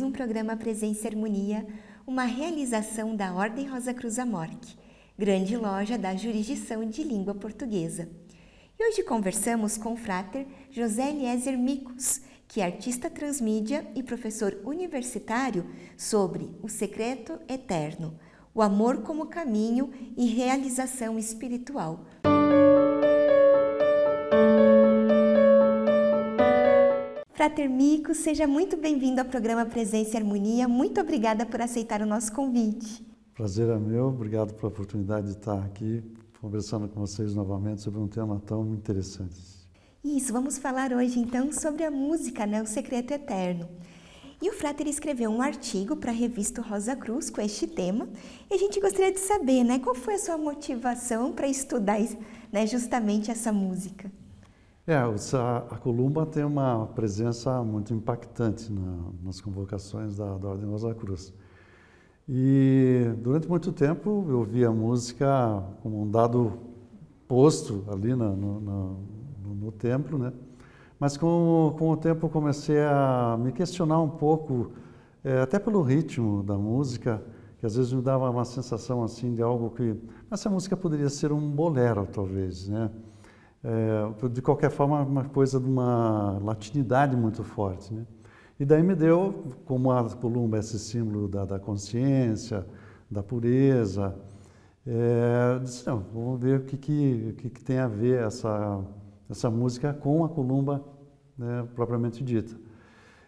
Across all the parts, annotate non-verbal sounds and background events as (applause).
mais um programa Presença e Harmonia, uma realização da Ordem Rosa Cruz Amorque, grande loja da jurisdição de língua portuguesa. E hoje conversamos com o frater José Eliezer Micos, que é artista transmídia e professor universitário sobre o secreto eterno, o amor como caminho e realização espiritual. Frater Mico, seja muito bem-vindo ao programa Presença e Harmonia. Muito obrigada por aceitar o nosso convite. Prazer é meu, obrigado pela oportunidade de estar aqui conversando com vocês novamente sobre um tema tão interessante. Isso, vamos falar hoje então sobre a música, né? O Secreto Eterno. E o Frater escreveu um artigo para a revista Rosa Cruz com este tema. E a gente gostaria de saber, né, qual foi a sua motivação para estudar né, justamente essa música? É, a Columba tem uma presença muito impactante na, nas convocações da, da Ordem Rosa Cruz. E durante muito tempo eu via a música como um dado posto ali no, no, no, no templo, né? Mas com, com o tempo eu comecei a me questionar um pouco, é, até pelo ritmo da música, que às vezes me dava uma sensação assim de algo que essa música poderia ser um bolero, talvez, né? É, de qualquer forma, uma coisa de uma latinidade muito forte. Né? E daí me deu, como a columba é esse símbolo da, da consciência, da pureza, é, disse, não, vamos ver o que, que, que, que, tem a ver essa, essa música com a columba né, propriamente dita.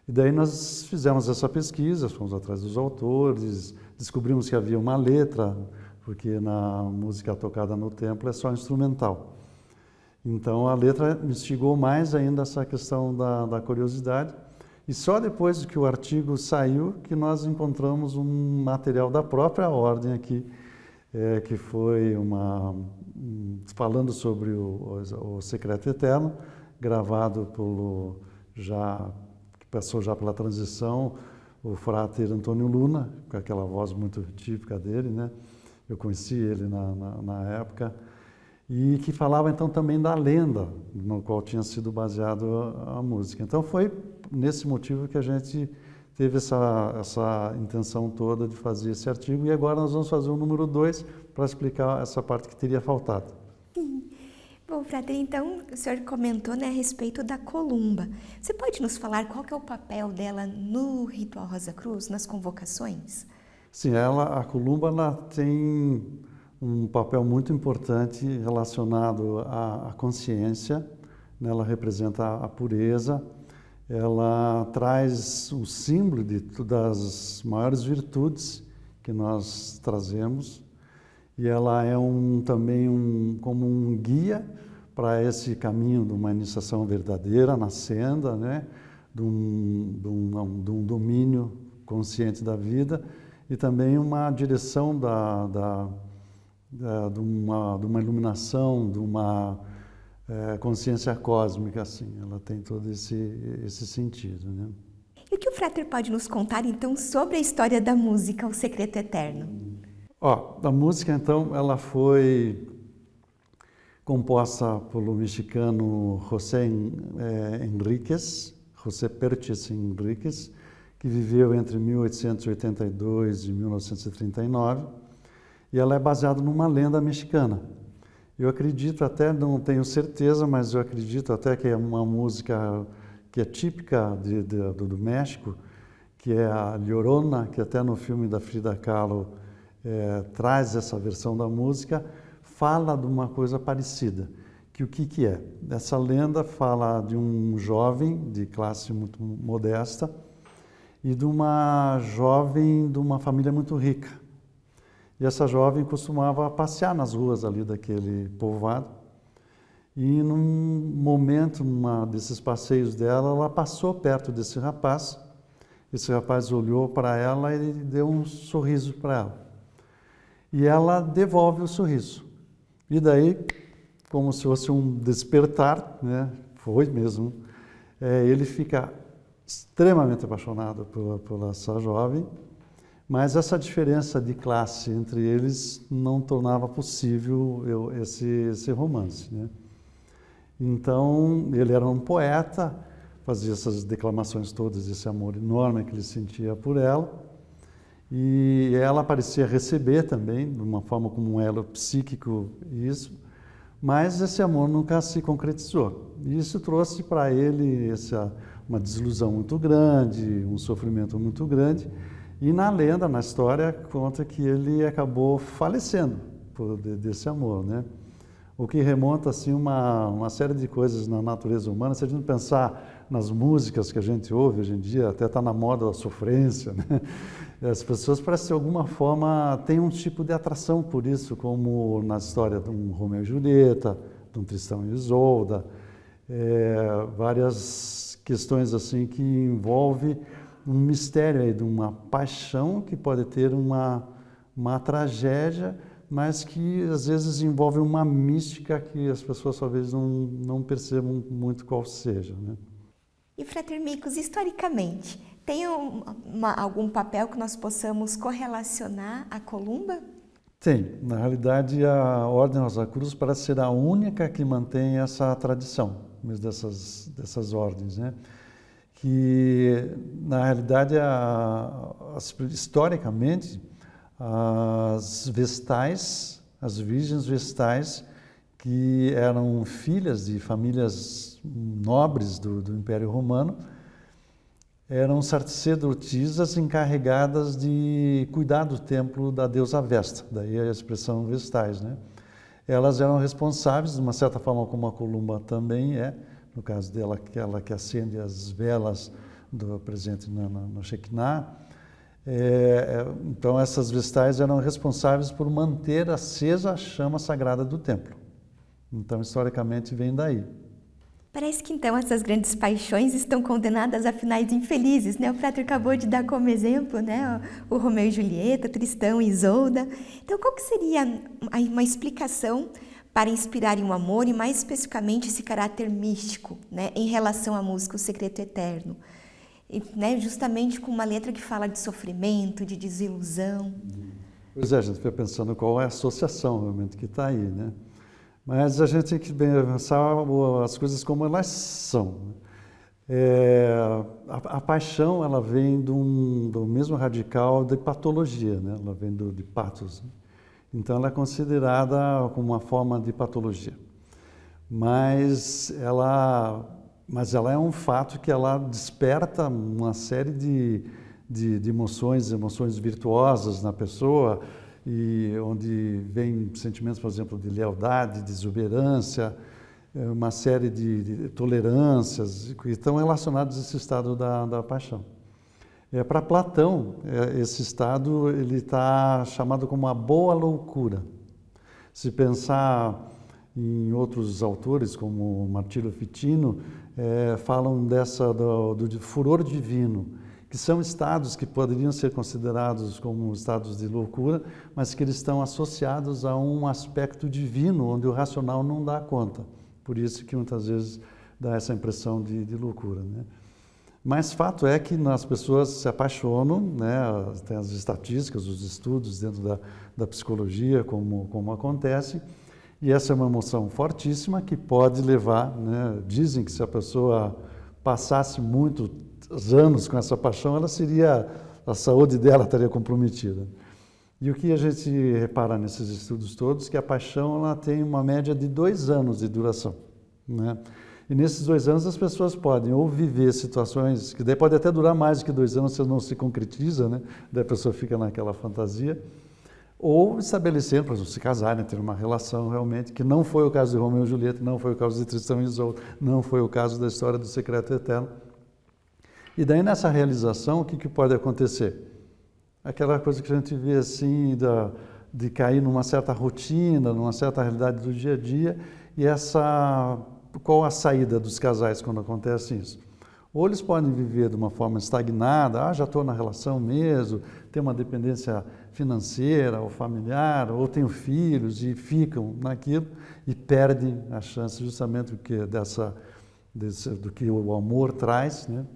E daí nós fizemos essa pesquisa, fomos atrás dos autores, descobrimos que havia uma letra, porque na música tocada no templo é só instrumental. Então a letra instigou mais ainda essa questão da, da curiosidade. E só depois que o artigo saiu que nós encontramos um material da própria ordem aqui, é, que foi uma falando sobre o, o, o, secreto eterno, gravado pelo já que passou já pela transição o frater Antônio Luna, com aquela voz muito típica dele, né? Eu conheci ele na, na, na época e que falava então também da lenda no qual tinha sido baseado a, a música. Então foi nesse motivo que a gente teve essa, essa intenção toda de fazer esse artigo e agora nós vamos fazer o número 2 para explicar essa parte que teria faltado. (laughs) Bom, Frater, então o senhor comentou né, a respeito da columba. Você pode nos falar qual é o papel dela no ritual Rosa Cruz, nas convocações? Sim, ela, a columba ela tem um papel muito importante relacionado à, à consciência. Né? Ela representa a pureza, ela traz o símbolo de, das maiores virtudes que nós trazemos e ela é um, também um, como um guia para esse caminho de uma iniciação verdadeira na senda, né? de, um, de, um, de um domínio consciente da vida e também uma direção da, da de, uma, de uma iluminação, de uma é, consciência cósmica, assim. Ela tem todo esse, esse sentido, né? E o que o Frater pode nos contar, então, sobre a história da música, O Secreto Eterno? Ó, a música, então, ela foi composta pelo mexicano José é, Enríquez, José Perches Enríquez, que viveu entre 1882 e 1939 e ela é baseada numa lenda mexicana. Eu acredito até, não tenho certeza, mas eu acredito até que é uma música que é típica de, de, do, do, México, que é a Llorona, que até no filme da Frida Kahlo é, traz essa versão da música, fala de uma coisa parecida. Que o que, que é? Essa lenda fala de um jovem de classe muito modesta e de uma jovem de uma família muito rica. E essa jovem costumava passear nas ruas ali daquele povoado. E num momento, numa desses passeios dela, ela passou perto desse rapaz. Esse rapaz olhou para ela e deu um sorriso para ela. E ela devolve o sorriso. E daí, como se fosse um despertar, né? foi mesmo, é, ele fica extremamente apaixonado por, por essa jovem mas essa diferença de classe entre eles não tornava possível eu, esse, esse romance. Né? Então, ele era um poeta, fazia essas declamações todas, esse amor enorme que ele sentia por ela. E ela parecia receber também, de uma forma como um elo psíquico, isso, mas esse amor nunca se concretizou. E isso trouxe para ele essa, uma desilusão muito grande, um sofrimento muito grande. E na lenda, na história, conta que ele acabou falecendo por, desse amor, né? O que remonta assim uma, uma série de coisas na natureza humana. Se a gente pensar nas músicas que a gente ouve hoje em dia, até está na moda a sofrência, (laughs) né? As pessoas, parece de alguma forma, têm um tipo de atração por isso, como na história de um Romeu e Julieta, de um Tristão e Isolda, é, várias questões assim que envolvem um mistério aí de uma paixão que pode ter uma, uma tragédia, mas que às vezes envolve uma mística que as pessoas talvez não, não percebam muito qual seja. Né? E Frater Micos, historicamente, tem uma, algum papel que nós possamos correlacionar à Columba? Tem. Na realidade, a Ordem Rosa Cruz parece ser a única que mantém essa tradição, mesmo dessas, dessas ordens, né? Que, na realidade, a, as, historicamente, as vestais, as virgens vestais, que eram filhas de famílias nobres do, do Império Romano, eram sacerdotisas encarregadas de cuidar do templo da deusa Vesta, daí a expressão vestais, né? Elas eram responsáveis, de uma certa forma como a Columba também é, no caso dela, aquela que acende as velas do presente no, no, no Shekinah. É, é, então, essas vestais eram responsáveis por manter acesa a chama sagrada do templo. Então, historicamente, vem daí. Parece que então essas grandes paixões estão condenadas a finais infelizes, né? O Frater acabou de dar como exemplo, né? O Romeu e Julieta, Tristão e Isolda. Então, qual que seria uma explicação para inspirar um amor e mais especificamente esse caráter místico, né? Em relação à música O Secreto Eterno, e, né? Justamente com uma letra que fala de sofrimento, de desilusão. Pois é, a gente fica pensando qual é a associação realmente que está aí, né? Mas a gente tem que pensar as coisas como elas são. É, a, a, paixão ela vem do, do mesmo radical de patologia, né? ela vem do, de patos. Né? Então ela é considerada como uma forma de patologia. Mas ela, mas ela é um fato que ela desperta uma série de, de, de emoções, emoções virtuosas na pessoa, e onde vem sentimentos, por exemplo, de lealdade, de exuberância, é, uma série de, de tolerâncias que estão relacionados a esse estado da, da paixão. É, Para Platão, é, esse estado ele está chamado como a boa loucura. Se pensar em outros autores, como Martírio Fitino, é, falam dessa do, do furor divino, que são estados que poderiam ser considerados como estados de loucura, mas que eles estão associados a um aspecto divino, onde o racional não dá conta. Por isso que muitas vezes dá essa impressão de, de loucura. Né? Mas fato é que as pessoas se apaixonam, né? tem as estatísticas, os estudos dentro da, da psicologia, como, como acontece, e essa é uma emoção fortíssima que pode levar, né? dizem que se a pessoa passasse muito anos com essa paixão, ela seria, a saúde dela estaria comprometida. E o que a gente repara nesses estudos todos, que a paixão ela tem uma média de dois anos de duração. Né? E nesses dois anos as pessoas podem ou viver situações, que daí pode até durar mais do que dois anos se não se concretiza, né? daí a pessoa fica naquela fantasia, ou estabelecer, para se casarem, ter uma relação realmente, que não foi o caso de Romeu e Julieta, não foi o caso de Tristão e Isolda, não foi o caso da história do secreto eterno, e daí nessa realização, o que, que pode acontecer? Aquela coisa que a gente vê assim, da, de cair numa certa rotina, numa certa realidade do dia a dia, e essa qual a saída dos casais quando acontece isso? Ou eles podem viver de uma forma estagnada, ah, já estou na relação mesmo, tem uma dependência financeira ou familiar, ou tenho filhos e ficam naquilo e perdem a chance justamente do que, dessa, desse, do que o amor traz, né?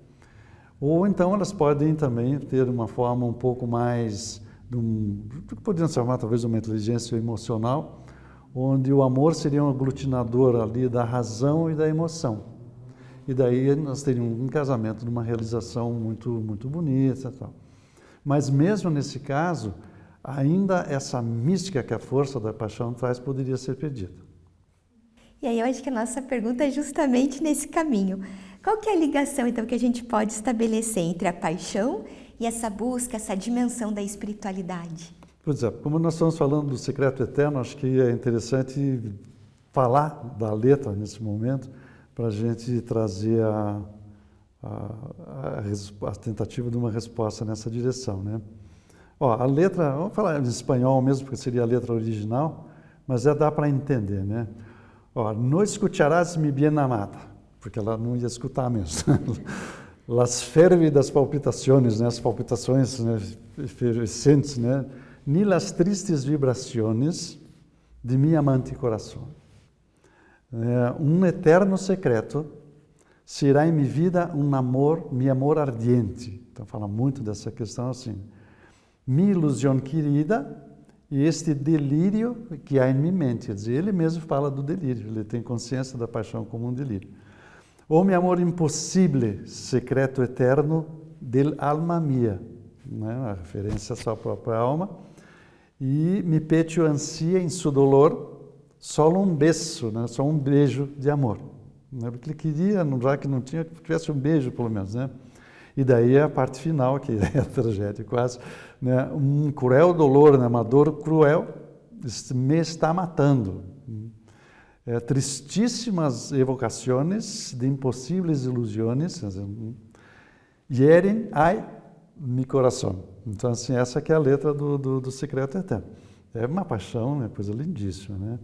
Ou então elas podem também ter uma forma um pouco mais, um, que poderiam chamar talvez uma inteligência emocional, onde o amor seria um aglutinador ali da razão e da emoção. e daí nós teríamos um casamento numa realização muito, muito bonita. Tal. Mas mesmo nesse caso, ainda essa mística que a força da paixão traz poderia ser perdida. E aí eu acho que a nossa pergunta é justamente nesse caminho. Qual que é a ligação então que a gente pode estabelecer entre a paixão e essa busca, essa dimensão da espiritualidade? Pois é, como nós estamos falando do secreto eterno, acho que é interessante falar da letra nesse momento para a gente trazer a, a, a, a, tentativa de uma resposta nessa direção, né? Ó, a letra, vamos falar em espanhol mesmo, porque seria a letra original, mas é dá para entender, né? Ó, no escucharás mi bien amada, porque ela não ia escutar mesmo. (laughs) Las férvidas palpitações, né? As palpitações né? efervescentes, né? Ni las tristes vibrações de mi amante coração. É, um eterno secreto será em minha vida um amor, meu amor ardiente. Então fala muito dessa questão assim minha ilusão querida e este delírio que há em minha mente. Quer dizer, ele mesmo fala do delírio, ele tem consciência da paixão como um delírio. O meu amor impossível, secreto eterno del alma mia, né? a referência à sua própria alma. E me pecho ansia em seu dolor, só um beijo, né? só um beijo de amor. Né? Porque ele queria, já que não tinha, que tivesse um beijo pelo menos, né? E daí a parte final, que (laughs) é a tragédia quase, né? um cruel dolor, né? uma dor cruel, me está matando. É, tristíssimas evocações de impossíveis ilusões, hierem ai mi coração. Então, assim, essa que é a letra do, do, do Secreto Eterno. É uma paixão, né? coisa lindíssima, né?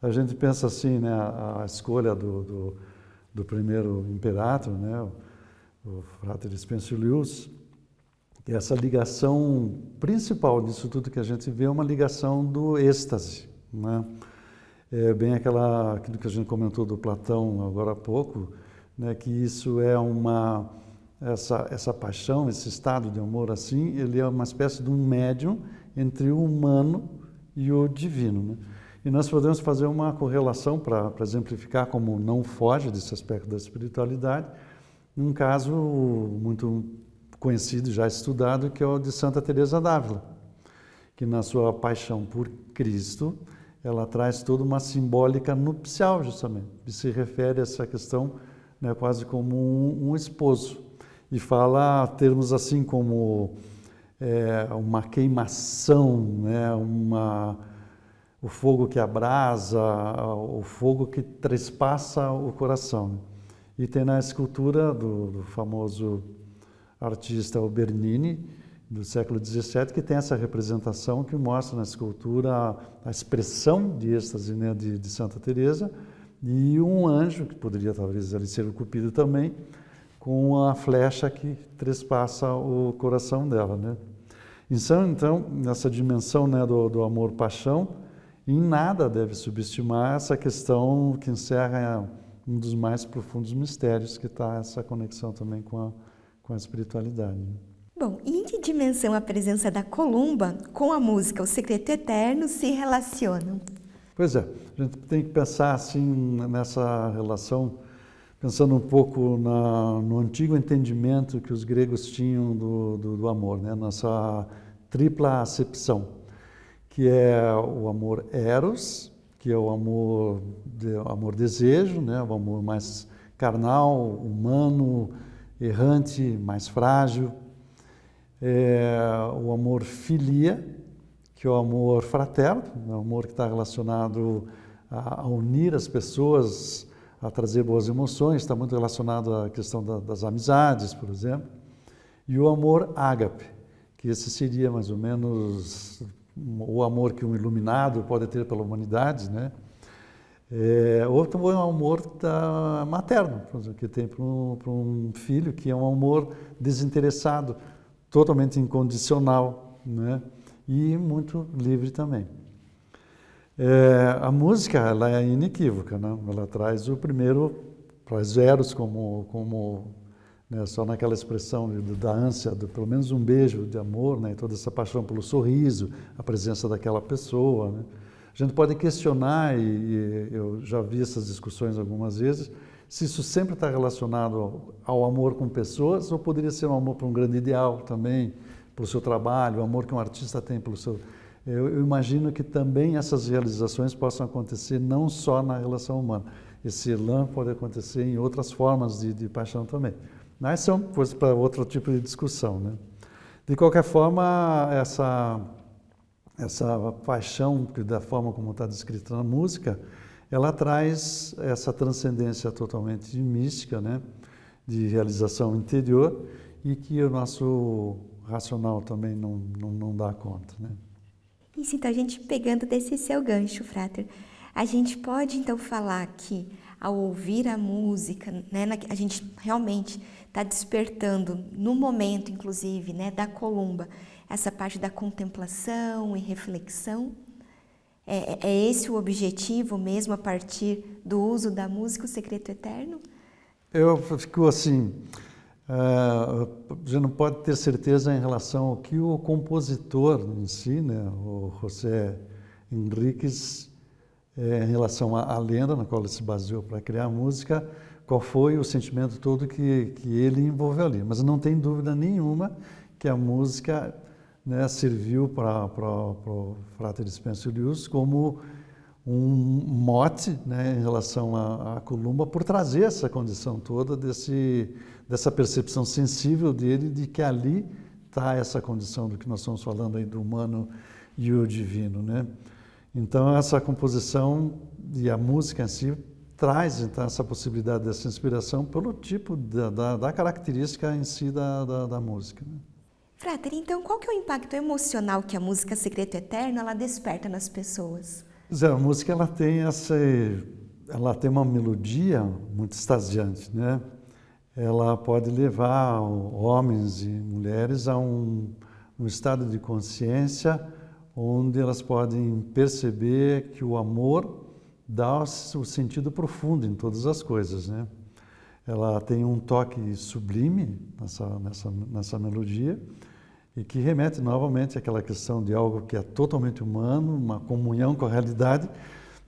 A gente pensa assim, né? A, a escolha do, do, do primeiro imperator, né? o Frater Spencer Lewis, que é essa ligação principal disso tudo que a gente vê é uma ligação do êxtase, né? É bem aquela, aquilo que a gente comentou do Platão agora há pouco, né, que isso é uma essa essa paixão, esse estado de amor assim, ele é uma espécie de um médium entre o humano e o divino, né? E nós podemos fazer uma correlação para exemplificar como não foge desse aspecto da espiritualidade, um caso muito conhecido, já estudado, que é o de Santa Teresa d'Ávila, que na sua paixão por Cristo, ela traz toda uma simbólica nupcial, justamente, e se refere a essa questão né, quase como um, um, esposo. E fala termos assim como é, uma queimação, né, uma, o fogo que abrasa, o fogo que trespassa o coração. E tem na escultura do, do famoso artista Bernini, do século XVII, que tem essa representação que mostra na escultura a, expressão de êxtase né, de, de, Santa Teresa e um anjo, que poderia talvez ali ser o Cupido também, com a flecha que trespassa o coração dela. Né? Então, então, nessa dimensão né, do, do amor-paixão, em nada deve subestimar essa questão que encerra um dos mais profundos mistérios que está essa conexão também com a, com a espiritualidade. Né? Bom, e em que dimensão a presença da columba com a música O Secreto Eterno se relacionam? Pois é, a gente tem que pensar assim nessa relação, pensando um pouco na, no antigo entendimento que os gregos tinham do, do, do amor, né? nossa tripla acepção, que é o amor eros, que é o amor, de, amor desejo, né? o amor mais carnal, humano, errante, mais frágil. É, o amor filia, que é o amor fraterno, é o amor que está relacionado a, a, unir as pessoas, a trazer boas emoções, está muito relacionado à questão da, das amizades, por exemplo. E o amor ágape, que esse seria mais ou menos o amor que um iluminado pode ter pela humanidade, né? É, outro é o amor da, materno, que tem para um, um, filho, que é um amor desinteressado, totalmente incondicional, né? E muito livre também. É, a música ela é inequívoca, né? Ela traz o primeiro, traz Eros como como né, só naquela expressão da ânsia, do, pelo menos um beijo de amor, né, toda essa paixão pelo sorriso, a presença daquela pessoa. Né. A gente pode questionar, e, e, eu já vi essas discussões algumas vezes, se isso sempre está relacionado ao, amor com pessoas ou poderia ser um amor para um grande ideal também, pelo seu trabalho, o amor que um artista tem pelo seu. Eu, eu imagino que também essas realizações possam acontecer não só na relação humana. Esse elan pode acontecer em outras formas de, de paixão também. Mas são coisas para outro tipo de discussão, né? De qualquer forma, essa essa paixão da forma como está descrita na música, ela traz essa transcendência totalmente mística, né, de realização interior e que o nosso racional também não, não, não dá conta, né. Então, a gente pegando desse seu gancho, Frater, a gente pode então falar que ao ouvir a música, né, a gente realmente está despertando no momento, inclusive, né, da columba, essa parte da contemplação e reflexão? É, é, é esse o objetivo mesmo a partir do uso da música, o secreto eterno? Eu fico assim, já não pode ter certeza em relação ao que o compositor em si, né, o José Henriques, é, em relação à, à, lenda na qual ele se baseou para criar a música, qual foi o sentimento todo que, que ele envolveu ali. Mas não tem dúvida nenhuma que a música né, serviu para o Frater Spencer como um mote né, em relação à, Columba por trazer essa condição toda desse, dessa percepção sensível dele de que ali está essa condição do que nós estamos falando aí do humano e o divino, né? Então essa composição e a música em si traz então essa possibilidade dessa inspiração pelo tipo da, da, da característica em si da, da, da música. Né? Frater, então qual que é o impacto emocional que a música Secreto Eterno ela desperta nas pessoas? Zé, a música ela tem essa, ela tem uma melodia muito extasiante, né? Ela pode levar homens e mulheres a um, um estado de consciência onde elas podem perceber que o amor dá o sentido profundo em todas as coisas, né? Ela tem um toque sublime nessa, nessa, nessa melodia e que remete novamente àquela questão de algo que é totalmente humano, uma comunhão com a realidade,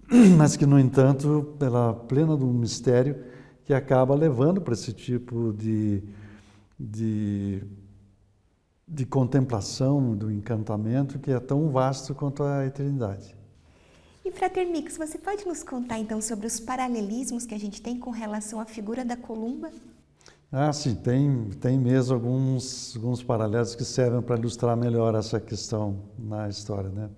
(clears throat) mas que, no entanto, ela é plena um mistério que acaba levando para esse tipo de, de, de contemplação, do encantamento que é tão vasto quanto a eternidade. E Frater Mix, você pode nos contar então sobre os paralelismos que a gente tem com relação à figura da columba? Ah, sim, tem, tem mesmo alguns, alguns paralelos que servem para ilustrar melhor essa questão na história. Né?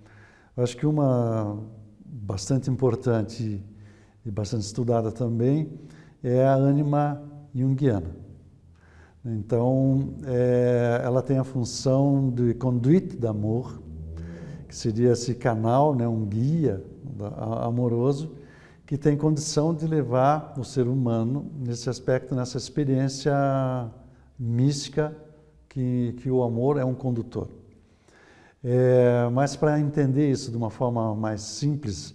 Eu acho que uma bastante importante e bastante estudada também é a ânima junguiana. Então, é, ela tem a função de conduite do amor, que seria esse canal, né, um guia amoroso, que tem condição de levar o ser humano nesse aspecto, nessa experiência mística que, que o amor é um condutor. É, mas para entender isso de uma forma mais simples,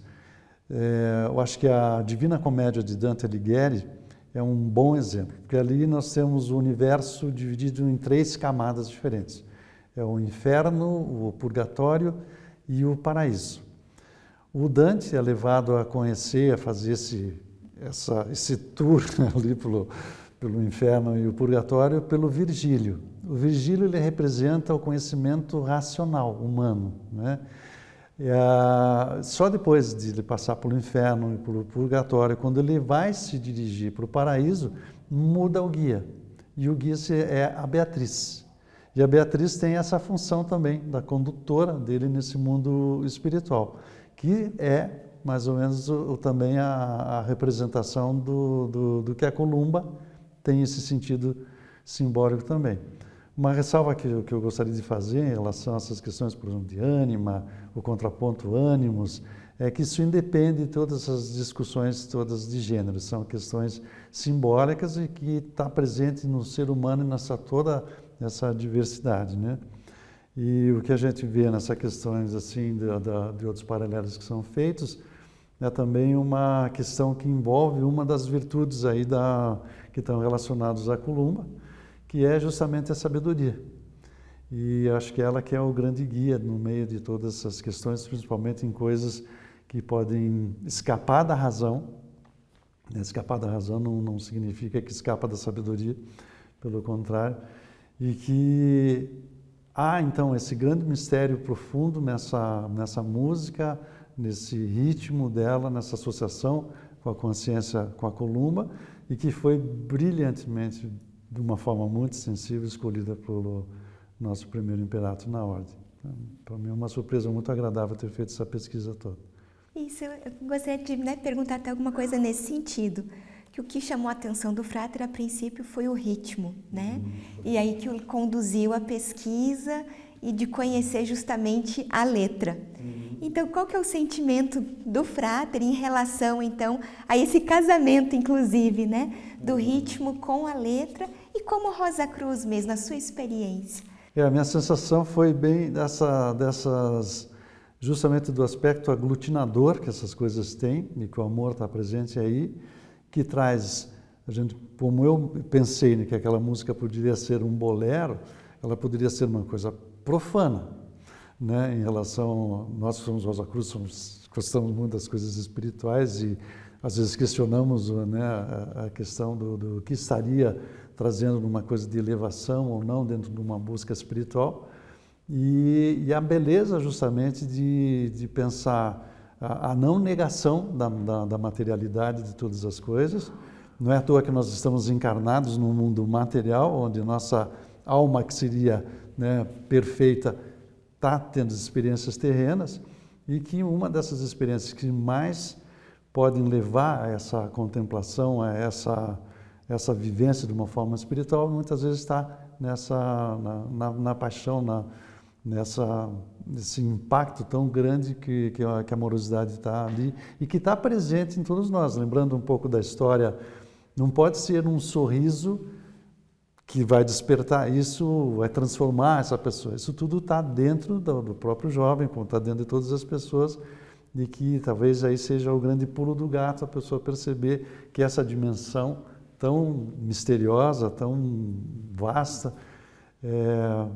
é, eu acho que a Divina Comédia de Dante Alighieri é um bom exemplo, porque ali nós temos o universo dividido em três camadas diferentes: é o inferno, o purgatório e o paraíso. O Dante é levado a conhecer, a fazer esse, essa, esse tour (laughs) ali pelo, pelo inferno e o purgatório pelo Virgílio. O Virgílio ele representa o conhecimento racional humano, né? A, só depois de ele passar pelo inferno e pelo purgatório, quando ele vai se dirigir para o paraíso, muda o guia. E o guia é a Beatriz. E a Beatriz tem essa função também da condutora dele nesse mundo espiritual que é mais ou menos o, também a, a representação do, do, do, que a columba tem esse sentido simbólico também. Uma ressalva que, que eu gostaria de fazer em relação a essas questões, por exemplo, de ânima, o contraponto ânimos, é que isso independe de todas essas discussões todas de gênero, são questões simbólicas e que está presente no ser humano e nessa toda essa diversidade, né? E o que a gente vê nessas questões assim de, de, de outros paralelos que são feitos é também uma questão que envolve uma das virtudes aí da, que estão relacionadas à columba, que é justamente a sabedoria. E acho que ela que é o grande guia no meio de todas essas questões, principalmente em coisas que podem escapar da razão, Escapar da razão não, não significa que escapa da sabedoria, pelo contrário, e que há então esse grande mistério profundo nessa, nessa música, nesse ritmo dela, nessa associação com a consciência, com a columba, e que foi brilhantemente, de uma forma muito sensível, escolhida pelo nosso primeiro imperato na ordem. Então, Para mim é uma surpresa muito agradável ter feito essa pesquisa toda. Isso, eu gostaria de né, perguntar até alguma coisa nesse sentido. Que o que chamou a atenção do Frater a princípio foi o ritmo, né? Uhum. E aí que o conduziu a pesquisa e de conhecer justamente a letra. Uhum. Então, qual que é o sentimento do Frater em relação, então, a esse casamento, inclusive, né? Do uhum. ritmo com a letra como Rosa Cruz mesmo, na sua experiência? É, a minha sensação foi bem dessa, dessas justamente do aspecto aglutinador que essas coisas têm e que o amor está presente aí, que traz a gente, como eu pensei né, que aquela música poderia ser um bolero, ela poderia ser uma coisa profana, né, em relação nós somos Rosa Cruz, somos, gostamos muito das coisas espirituais e às vezes questionamos né, a, a questão do, do que estaria trazendo numa coisa de elevação ou não dentro de uma busca espiritual. E, e a beleza justamente de, de pensar a, a não negação da, da, da, materialidade de todas as coisas. Não é à toa que nós estamos encarnados no mundo material, onde nossa alma, que seria né, perfeita, está tendo experiências terrenas, e que uma dessas experiências que mais podem levar a essa contemplação, a essa, essa vivência de uma forma espiritual, muitas vezes está nessa, na, na, na paixão, na, nessa nesse impacto tão grande que, que, a, que a amorosidade está ali e que está presente em todos nós. Lembrando um pouco da história, não pode ser um sorriso que vai despertar isso, vai transformar essa pessoa. Isso tudo está dentro do, do, próprio jovem, está dentro de todas as pessoas, e que talvez aí seja o grande pulo do gato, a pessoa perceber que essa dimensão tão misteriosa, tão vasta, é,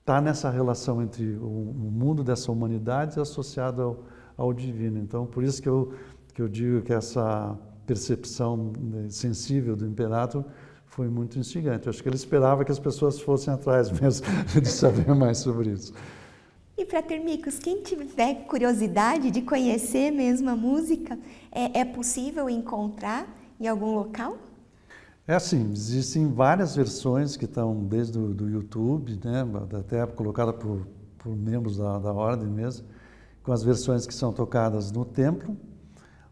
está nessa relação entre o, o, mundo dessa humanidade associado ao, ao, divino. Então, por isso que eu, que eu digo que essa percepção né, sensível do imperador foi muito instigante. Eu acho que ele esperava que as pessoas fossem atrás (laughs) mesmo de saber mais sobre isso. E Fratermicos, quem tiver curiosidade de conhecer mesmo a música, é, é possível encontrar em algum local? É assim, existem várias versões que estão desde o do YouTube, né, até colocada por, por membros da, da ordem mesmo, com as versões que são tocadas no templo,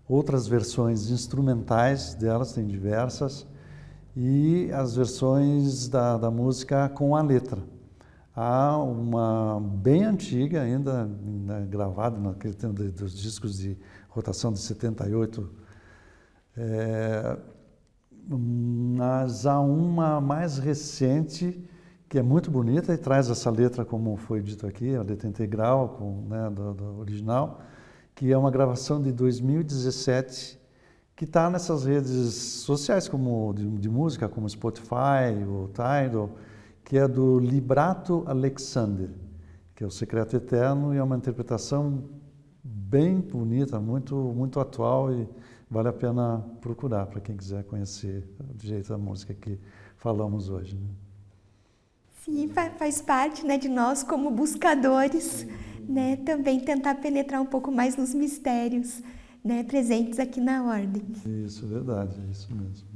outras versões instrumentais delas, tem diversas, e as versões da, da música com a letra. Há uma bem antiga ainda, né, gravada naquele tempo dos discos de rotação de 78, é, mas há uma mais recente que é muito bonita e traz essa letra, como foi dito aqui, a letra integral com, né, do, do original, que é uma gravação de 2017 que está nessas redes sociais como de, de, música, como Spotify, o Tidal, que é do Librato Alexander, que é o Secreto Eterno e é uma interpretação bem bonita, muito muito atual e vale a pena procurar para quem quiser conhecer do jeito da música que falamos hoje. Né? Sim, faz parte né, de nós como buscadores, né, também tentar penetrar um pouco mais nos mistérios né, presentes aqui na Ordem. Isso, verdade, é isso mesmo.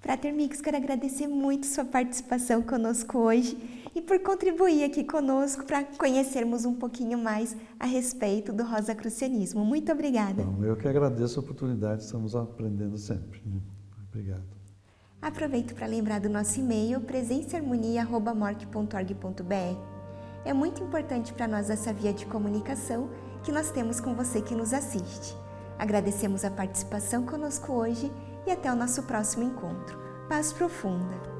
Frater Mix, quero agradecer muito sua participação conosco hoje e por contribuir aqui conosco para conhecermos um pouquinho mais a respeito do Rosacrucianismo. Muito obrigada. Bom, eu que agradeço a oportunidade, estamos aprendendo sempre. Né? Obrigado. Aproveito para lembrar do nosso e-mail presenceharmonia.morc.org.br. É muito importante para nós essa via de comunicação que nós temos com você que nos assiste. Agradecemos a participação conosco hoje e até o nosso próximo encontro. Paz profunda!